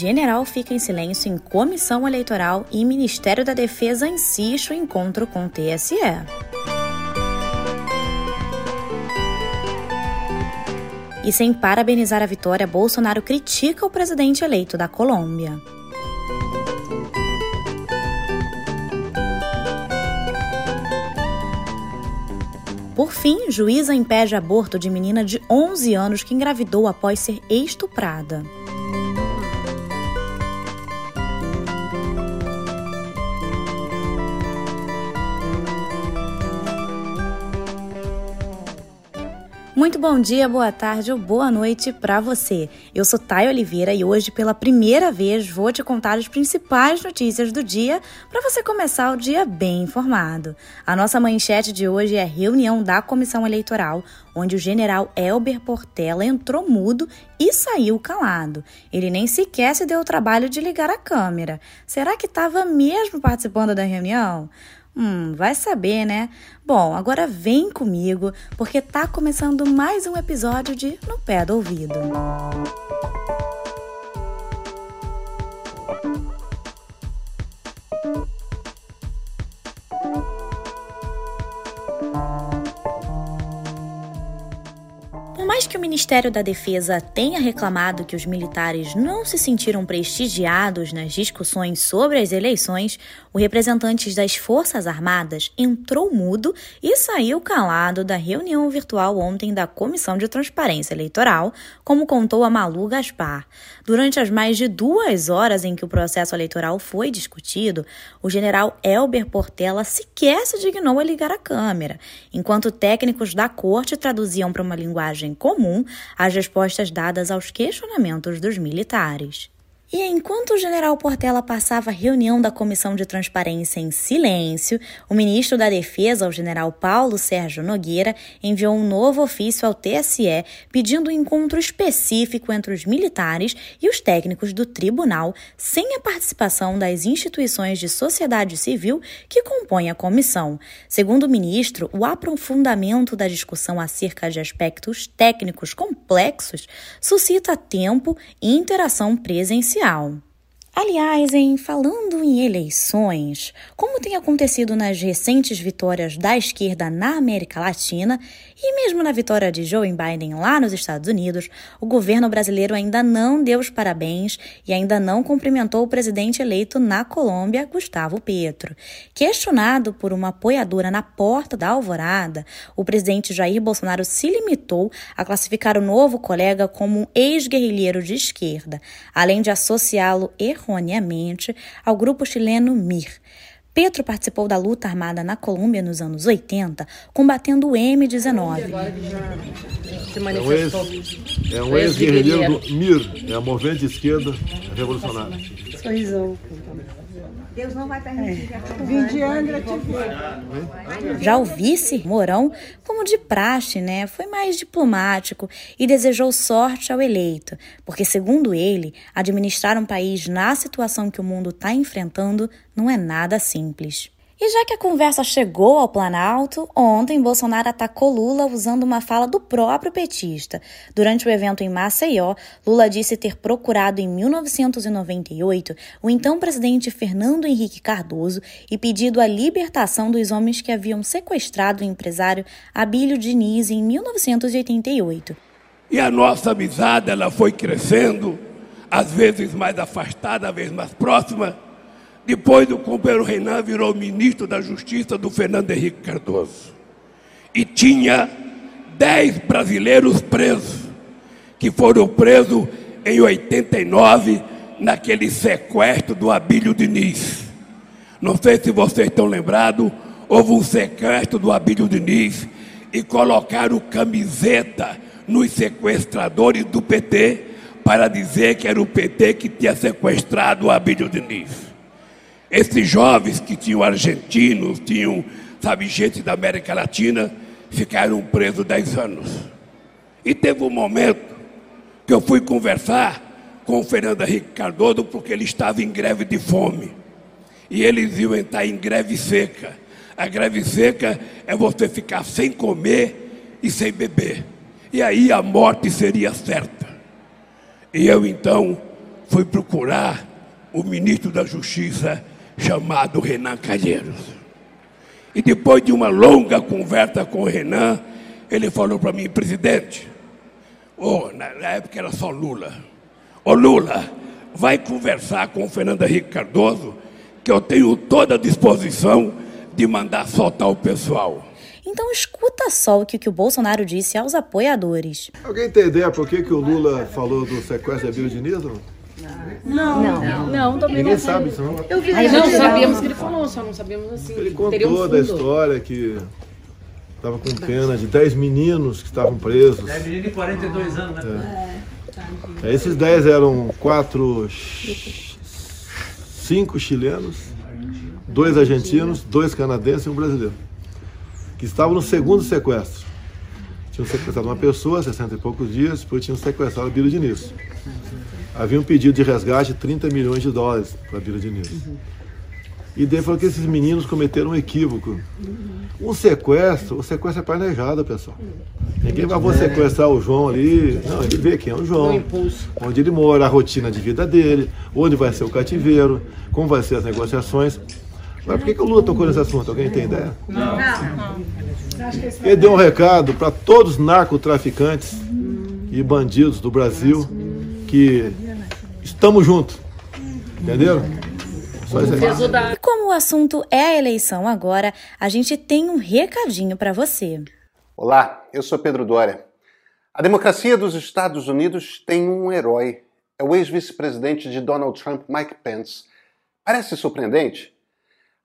General fica em silêncio em comissão eleitoral e Ministério da Defesa insiste o encontro com o TSE. E sem parabenizar a vitória, Bolsonaro critica o presidente eleito da Colômbia. Por fim, juíza impede aborto de menina de 11 anos que engravidou após ser estuprada. Muito bom dia, boa tarde ou boa noite para você. Eu sou Thay Oliveira e hoje, pela primeira vez, vou te contar as principais notícias do dia para você começar o dia bem informado. A nossa manchete de hoje é a reunião da comissão eleitoral, onde o general Elber Portela entrou mudo e saiu calado. Ele nem sequer se deu o trabalho de ligar a câmera. Será que estava mesmo participando da reunião? Hum, vai saber, né? Bom, agora vem comigo, porque tá começando mais um episódio de No Pé do Ouvido. Ministério da Defesa tenha reclamado que os militares não se sentiram prestigiados nas discussões sobre as eleições, o representante das Forças Armadas entrou mudo e saiu calado da reunião virtual ontem da Comissão de Transparência Eleitoral, como contou a Malu Gaspar. Durante as mais de duas horas em que o processo eleitoral foi discutido, o general Elber Portela sequer se dignou a ligar a câmera, enquanto técnicos da corte traduziam para uma linguagem comum as respostas dadas aos questionamentos dos militares. E enquanto o general Portela passava a reunião da Comissão de Transparência em silêncio, o ministro da Defesa, o general Paulo Sérgio Nogueira, enviou um novo ofício ao TSE pedindo um encontro específico entre os militares e os técnicos do tribunal, sem a participação das instituições de sociedade civil que compõem a comissão. Segundo o ministro, o aprofundamento da discussão acerca de aspectos técnicos complexos suscita tempo e interação presencial Aliás, em falando em eleições, como tem acontecido nas recentes vitórias da esquerda na América Latina e mesmo na vitória de Joe Biden lá nos Estados Unidos, o governo brasileiro ainda não deu os parabéns e ainda não cumprimentou o presidente eleito na Colômbia, Gustavo Petro. Questionado por uma apoiadora na porta da Alvorada, o presidente Jair Bolsonaro se limitou a classificar o novo colega como um ex-guerrilheiro de esquerda, além de associá-lo erroneamente ao grupo chileno MIR. Petro participou da luta armada na Colômbia nos anos 80, combatendo o M-19. É um ex-guerrilheiro do MIR, é a movimento de esquerda revolucionária. Sorrisão. Deus não vai permitir é. Vim de Angra Já o vice, Mourão, como de praxe, né, foi mais diplomático e desejou sorte ao eleito, porque, segundo ele, administrar um país na situação que o mundo está enfrentando não é nada simples. E já que a conversa chegou ao Planalto, ontem Bolsonaro atacou Lula usando uma fala do próprio petista. Durante o evento em Maceió, Lula disse ter procurado em 1998 o então presidente Fernando Henrique Cardoso e pedido a libertação dos homens que haviam sequestrado o empresário Abílio Diniz em 1988. E a nossa amizade ela foi crescendo, às vezes mais afastada, às vezes mais próxima depois, o companheiro Renan virou ministro da Justiça do Fernando Henrique Cardoso. E tinha dez brasileiros presos, que foram presos em 89, naquele sequestro do Abílio Diniz. Não sei se vocês estão lembrados, houve um sequestro do Abílio Diniz e colocaram camiseta nos sequestradores do PT para dizer que era o PT que tinha sequestrado o Abílio Diniz. Esses jovens que tinham argentinos, tinham, sabe, gente da América Latina, ficaram presos 10 anos. E teve um momento que eu fui conversar com o Fernando Henrique Cardoso, porque ele estava em greve de fome. E eles iam entrar em greve seca. A greve seca é você ficar sem comer e sem beber. E aí a morte seria certa. E eu então foi procurar o ministro da Justiça chamado Renan Calheiros. E depois de uma longa conversa com o Renan, ele falou para mim, presidente, oh, na época era só Lula, ô oh, Lula, vai conversar com o Fernando Henrique Cardoso, que eu tenho toda a disposição de mandar soltar o pessoal. Então escuta só o que, o Bolsonaro disse aos apoiadores. Alguém tem ideia por que, que o Lula falou do sequestro da Diniz? Não? Não, não, não, não também Ninguém não sabe isso, não. Eu vi, não sabíamos que ele falou, só não sabíamos assim. Ele contou um da história que estava com pena de 10 meninos que estavam presos. 10 meninos de 42 anos, né? É. É, esses 10 eram quatro, cinco chilenos, dois argentinos, dois canadenses e um brasileiro, que estavam no segundo sequestro. Tinham sequestrado uma pessoa, 60 e poucos dias, depois tinham sequestrado a Bíblia Diniz. Havia um pedido de resgate de 30 milhões de dólares para a Bíblia Diniz. E daí falou que esses meninos cometeram um equívoco. Um sequestro, o sequestro é planejado, pessoal. Ninguém vai vou sequestrar o João ali. Não, ele vê quem é o João, onde ele mora, a rotina de vida dele, onde vai ser o cativeiro, como vai ser as negociações. Mas por que, que o Lula tocou nesse assunto? Alguém tem ideia? Não. Ele deu um recado para todos os narcotraficantes e bandidos do Brasil que estamos juntos. Entenderam? E como o assunto é a eleição agora, a gente tem um recadinho para você. Olá, eu sou Pedro Dória. A democracia dos Estados Unidos tem um herói. É o ex-vice-presidente de Donald Trump, Mike Pence. Parece surpreendente?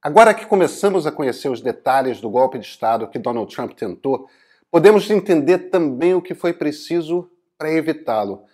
Agora que começamos a conhecer os detalhes do golpe de Estado que Donald Trump tentou, podemos entender também o que foi preciso para evitá-lo.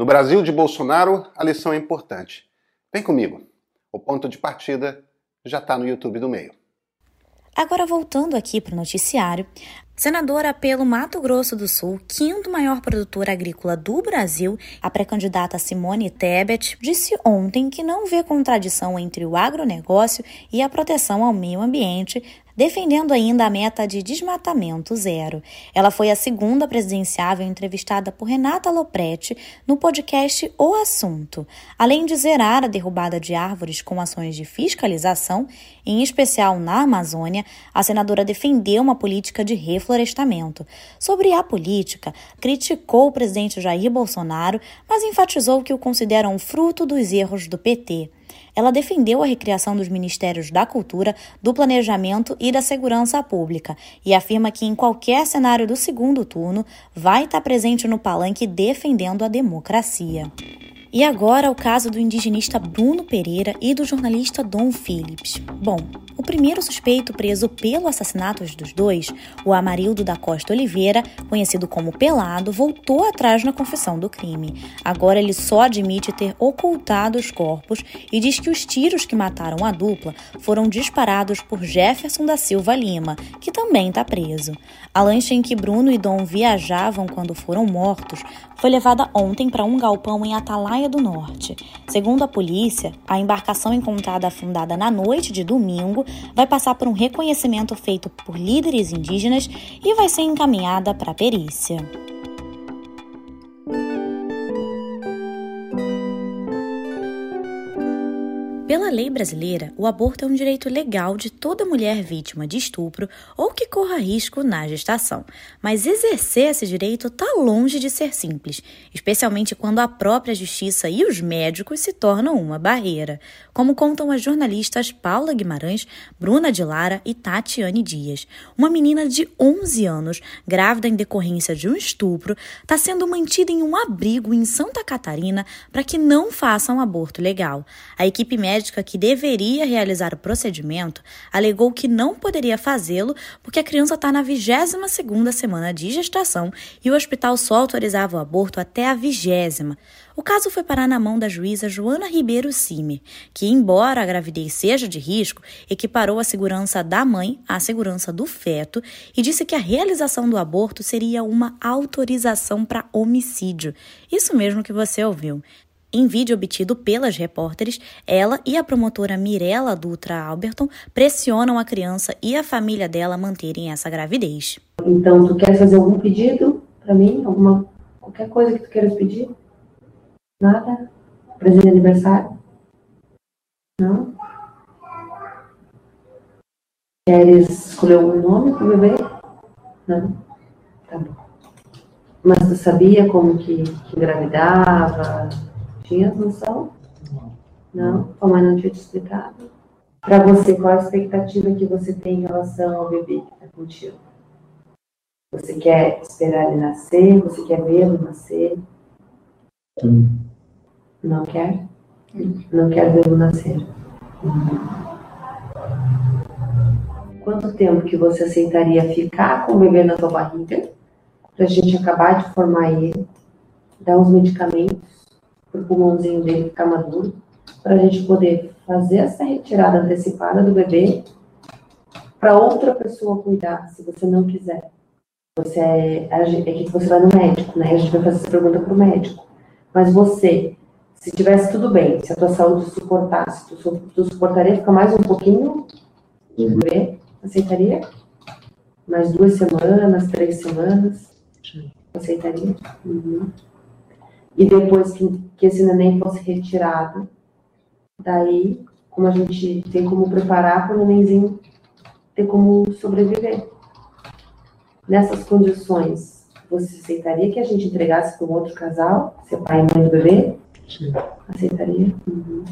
No Brasil de Bolsonaro, a lição é importante. Vem comigo. O ponto de partida já está no YouTube do meio. Agora voltando aqui para o noticiário, senadora pelo Mato Grosso do Sul, quinto maior produtor agrícola do Brasil, a pré-candidata Simone Tebet disse ontem que não vê contradição entre o agronegócio e a proteção ao meio ambiente defendendo ainda a meta de desmatamento zero. Ela foi a segunda presidenciável entrevistada por Renata Lopretti no podcast O Assunto. Além de zerar a derrubada de árvores com ações de fiscalização, em especial na Amazônia, a senadora defendeu uma política de reflorestamento. Sobre a política, criticou o presidente Jair Bolsonaro, mas enfatizou que o considera um fruto dos erros do PT. Ela defendeu a recriação dos Ministérios da Cultura, do Planejamento e da Segurança Pública e afirma que, em qualquer cenário do segundo turno, vai estar presente no palanque defendendo a democracia. E agora o caso do indigenista Bruno Pereira e do jornalista Dom Phillips. Bom, o primeiro suspeito preso pelo assassinato dos dois, o Amarildo da Costa Oliveira, conhecido como Pelado, voltou atrás na confissão do crime. Agora ele só admite ter ocultado os corpos e diz que os tiros que mataram a dupla foram disparados por Jefferson da Silva Lima, que também está preso. A lancha em que Bruno e Dom viajavam quando foram mortos foi levada ontem para um galpão em Atalaia do Norte. Segundo a polícia, a embarcação encontrada afundada na noite de domingo vai passar por um reconhecimento feito por líderes indígenas e vai ser encaminhada para a perícia. Pela lei brasileira, o aborto é um direito legal de toda mulher vítima de estupro ou que corra risco na gestação. Mas exercer esse direito está longe de ser simples, especialmente quando a própria justiça e os médicos se tornam uma barreira, como contam as jornalistas Paula Guimarães, Bruna de Lara e Tatiane Dias. Uma menina de 11 anos, grávida em decorrência de um estupro, está sendo mantida em um abrigo em Santa Catarina para que não faça um aborto legal. A equipe médica médica que deveria realizar o procedimento alegou que não poderia fazê-lo porque a criança está na 22ª semana de gestação e o hospital só autorizava o aborto até a vigésima. O caso foi parar na mão da juíza Joana Ribeiro Simer, que, embora a gravidez seja de risco, equiparou a segurança da mãe à segurança do feto e disse que a realização do aborto seria uma autorização para homicídio. Isso mesmo que você ouviu. Em vídeo obtido pelas repórteres, ela e a promotora Mirella Dutra Alberton pressionam a criança e a família dela a manterem essa gravidez. Então, tu quer fazer algum pedido para mim? Alguma qualquer coisa que tu queiras pedir? Nada? Presente de aniversário? Não? Queres escolher um nome para o bebê? Não? Tá bom. Mas tu sabia como que, que engravidava? Tinha noção? Não? Tua mãe não tinha te explicado? Para você, qual a expectativa que você tem em relação ao bebê que está contigo? Você quer esperar ele nascer? Você quer vê-lo nascer? Não quer? Não quer vê-lo nascer. Quanto tempo que você aceitaria ficar com o bebê na sua barriga para a gente acabar de formar ele, dar uns medicamentos o pulmãozinho dele ficar maduro, para a gente poder fazer essa retirada antecipada do bebê para outra pessoa cuidar, se você não quiser. Você é, é que você vai no médico, né? A gente vai fazer essa pergunta para o médico. Mas você, se tivesse tudo bem, se a tua saúde suportasse, tu, tu suportaria ficar mais um pouquinho de bebê? Aceitaria? Mais duas semanas, três semanas? Aceitaria? Uhum. E depois que, que esse neném fosse retirado, daí, como a gente tem como preparar para o nenenzinho ter como sobreviver. Nessas condições, você aceitaria que a gente entregasse para um outro casal, ser pai e mãe do bebê? Sim. Aceitaria? Uhum.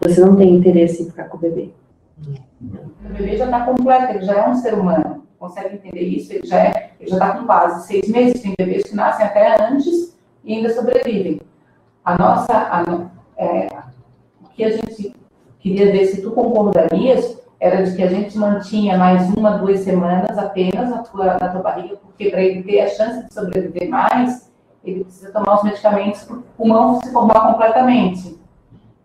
Você não tem interesse em ficar com o bebê. O bebê já está completo, ele já é um ser humano. Consegue entender isso? Ele já é, ele já está com quase seis meses. Tem bebês que nascem até antes e ainda sobrevivem. A nossa, a, é, o que a gente queria ver se tu concordarias era de que a gente mantinha mais uma, duas semanas apenas na tua, na tua barriga, porque para ele ter a chance de sobreviver mais, ele precisa tomar os medicamentos para o pulmão se formar completamente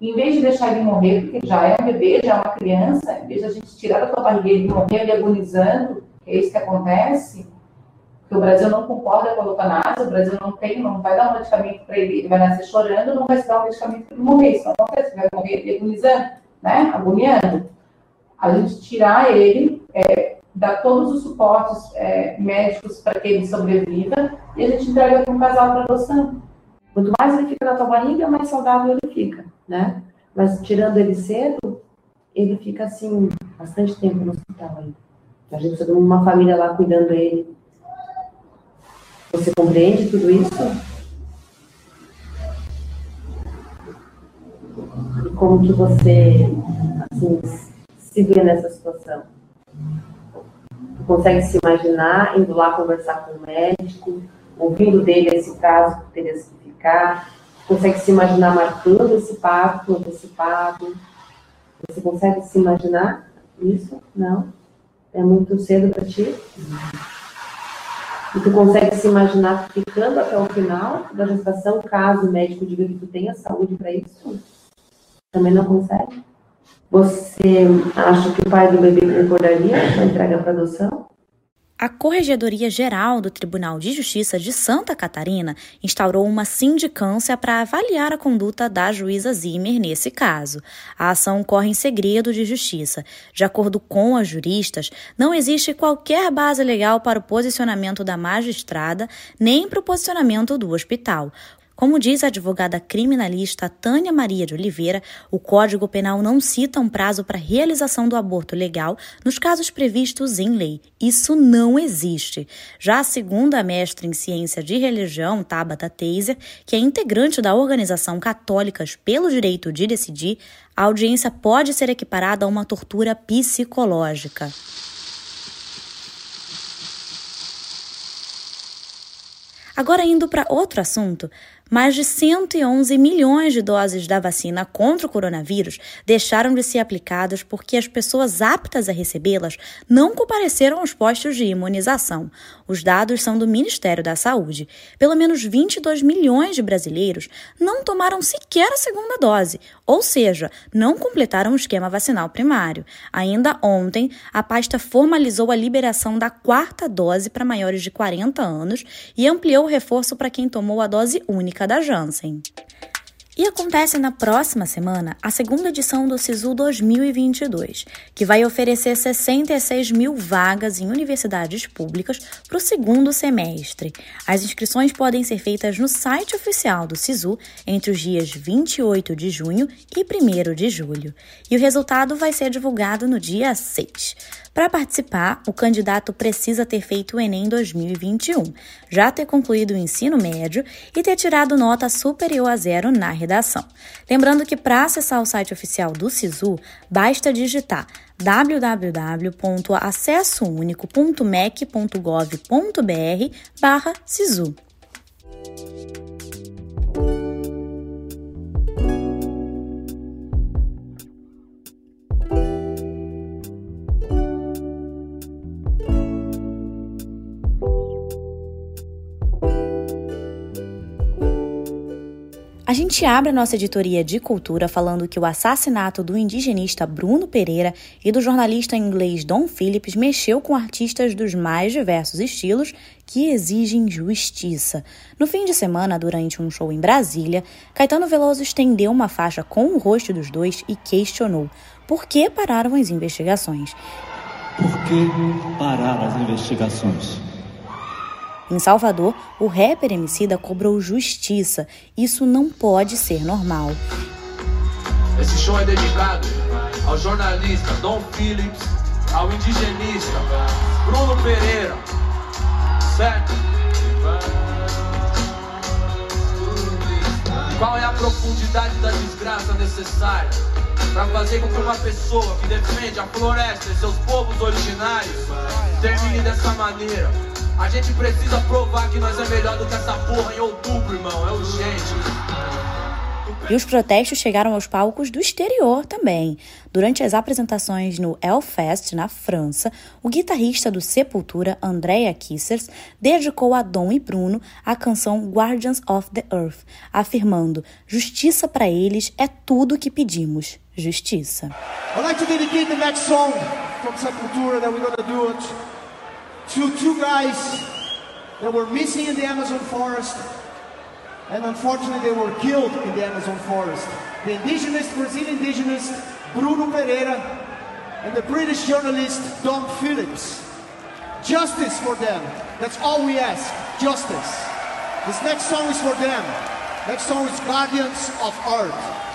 em vez de deixar ele morrer, porque já é um bebê, já é uma criança, em vez de a gente tirar da tua barriga e morrer ali agonizando, é isso que acontece, o Brasil não concorda com a eutanásia, o Brasil não tem, não vai dar um medicamento para ele, ele vai nascer chorando, não vai se dar um medicamento para ele morrer, isso não acontece, vai morrer agonizando, né, agoniando. A gente tirar ele, é, dar todos os suportes é, médicos para que ele sobreviva e a gente entrega para um casal para adoção. Quanto mais ele fica na tua barriga, mais saudável ele fica, né? Mas tirando ele cedo, ele fica assim, bastante tempo no hospital ainda. A gente precisa de uma família lá cuidando dele. Você compreende tudo isso? E como que você, assim, se vê nessa situação? Tu consegue se imaginar indo lá conversar com o médico, ouvindo dele esse caso que teria sido ficar, consegue se imaginar marcando esse parto antecipado. Você consegue se imaginar isso? Não? É muito cedo para ti? E tu consegue se imaginar ficando até o final da gestação, caso o médico diga que tu tenha saúde para isso? Também não consegue? Você acha que o pai do bebê concordaria com a entrega para adoção? A Corregedoria Geral do Tribunal de Justiça de Santa Catarina instaurou uma sindicância para avaliar a conduta da juíza Zimmer nesse caso. A ação corre em segredo de justiça. De acordo com as juristas, não existe qualquer base legal para o posicionamento da magistrada nem para o posicionamento do hospital. Como diz a advogada criminalista Tânia Maria de Oliveira, o Código Penal não cita um prazo para realização do aborto legal nos casos previstos em lei. Isso não existe. Já segundo a mestra em ciência de religião, Tabata Teiser, que é integrante da Organização Católicas pelo Direito de Decidir, a audiência pode ser equiparada a uma tortura psicológica. Agora, indo para outro assunto, mais de 111 milhões de doses da vacina contra o coronavírus deixaram de ser aplicadas porque as pessoas aptas a recebê-las não compareceram aos postos de imunização. Os dados são do Ministério da Saúde. Pelo menos 22 milhões de brasileiros não tomaram sequer a segunda dose, ou seja, não completaram o esquema vacinal primário. Ainda ontem, a pasta formalizou a liberação da quarta dose para maiores de 40 anos e ampliou o reforço para quem tomou a dose única da Janssen. E acontece na próxima semana a segunda edição do SISU 2022, que vai oferecer 66 mil vagas em universidades públicas para o segundo semestre. As inscrições podem ser feitas no site oficial do SISU entre os dias 28 de junho e 1 de julho. E o resultado vai ser divulgado no dia 6. Para participar, o candidato precisa ter feito o Enem 2021, já ter concluído o ensino médio e ter tirado nota superior a zero na redação. Lembrando que para acessar o site oficial do SISU, basta digitar www.acessounico.mec.gov.br barra SISU. A gente abre a nossa editoria de cultura falando que o assassinato do indigenista Bruno Pereira e do jornalista inglês Don Phillips mexeu com artistas dos mais diversos estilos que exigem justiça. No fim de semana, durante um show em Brasília, Caetano Veloso estendeu uma faixa com o rosto dos dois e questionou por que pararam as investigações. Por que parar as investigações? Em Salvador, o rapper Emicida cobrou justiça. Isso não pode ser normal. Esse show é dedicado ao jornalista Dom Phillips, ao indigenista Bruno Pereira, certo? Qual é a profundidade da desgraça necessária para fazer com que uma pessoa que defende a floresta e seus povos originários termine dessa maneira? A gente precisa provar que nós é melhor do que essa porra em outubro, irmão. É urgente. E os protestos chegaram aos palcos do exterior também. Durante as apresentações no Hellfest, na França, o guitarrista do Sepultura, Andrea Kissers, dedicou a Dom e Bruno a canção Guardians of the Earth, afirmando: Justiça para eles é tudo que pedimos. Justiça. I'd like to dedicate the next song from Sepultura that we're gonna do it to two guys that were missing in the Amazon forest and unfortunately they were killed in the Amazon forest. The indigenous, Brazilian indigenous Bruno Pereira and the British journalist Don Phillips. Justice for them. That's all we ask. Justice. This next song is for them. Next song is Guardians of Earth.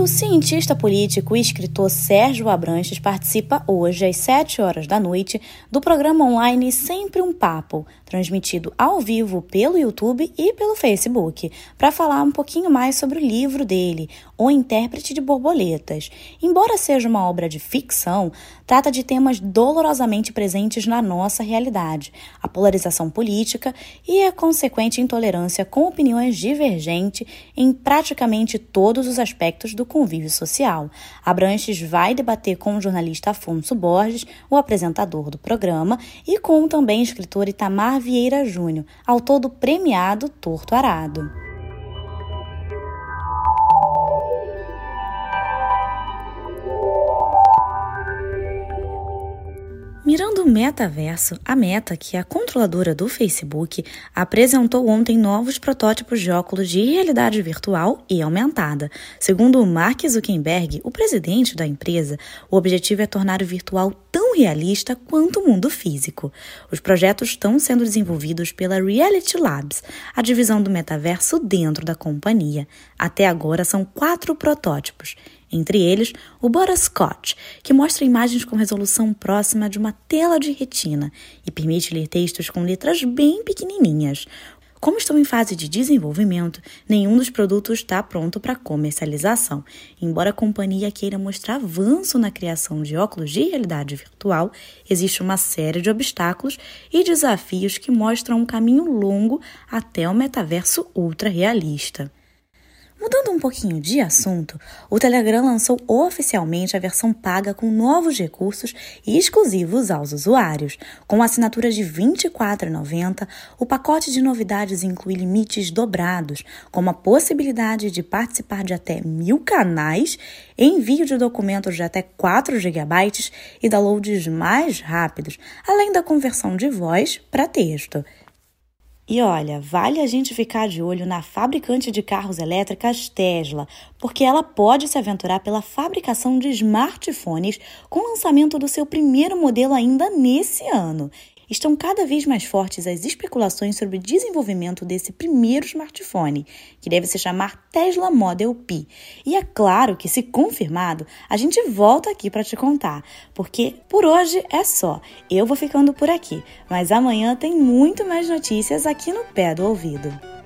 O cientista político e escritor Sérgio Abranches participa hoje, às 7 horas da noite, do programa online Sempre um Papo, transmitido ao vivo pelo YouTube e pelo Facebook, para falar um pouquinho mais sobre o livro dele, O Intérprete de Borboletas. Embora seja uma obra de ficção, trata de temas dolorosamente presentes na nossa realidade: a polarização política e a consequente intolerância com opiniões divergentes em praticamente todos os aspectos do convívio social. Abranches vai debater com o jornalista Afonso Borges, o apresentador do programa, e com também escritor Itamar Vieira Júnior, autor do premiado Torto Arado. Mirando o metaverso, a Meta, que é a controladora do Facebook, apresentou ontem novos protótipos de óculos de realidade virtual e aumentada. Segundo Mark Zuckerberg, o presidente da empresa, o objetivo é tornar o virtual tão realista quanto o mundo físico. Os projetos estão sendo desenvolvidos pela Reality Labs, a divisão do metaverso dentro da companhia. Até agora são quatro protótipos entre eles o Scott, que mostra imagens com resolução próxima de uma tela de retina e permite ler textos com letras bem pequenininhas. Como estão em fase de desenvolvimento, nenhum dos produtos está pronto para comercialização. Embora a companhia queira mostrar avanço na criação de óculos de realidade virtual, existe uma série de obstáculos e desafios que mostram um caminho longo até o metaverso ultra realista. Mudando um pouquinho de assunto, o Telegram lançou oficialmente a versão paga com novos recursos exclusivos aos usuários. Com assinatura de R$ 24,90, o pacote de novidades inclui limites dobrados, como a possibilidade de participar de até mil canais, envio de documentos de até 4 GB e downloads mais rápidos, além da conversão de voz para texto. E olha, vale a gente ficar de olho na fabricante de carros elétricas Tesla, porque ela pode se aventurar pela fabricação de smartphones com o lançamento do seu primeiro modelo ainda nesse ano estão cada vez mais fortes as especulações sobre o desenvolvimento desse primeiro smartphone, que deve se chamar Tesla Model P. E é claro que, se confirmado, a gente volta aqui para te contar, porque por hoje é só. Eu vou ficando por aqui, mas amanhã tem muito mais notícias aqui no pé do ouvido.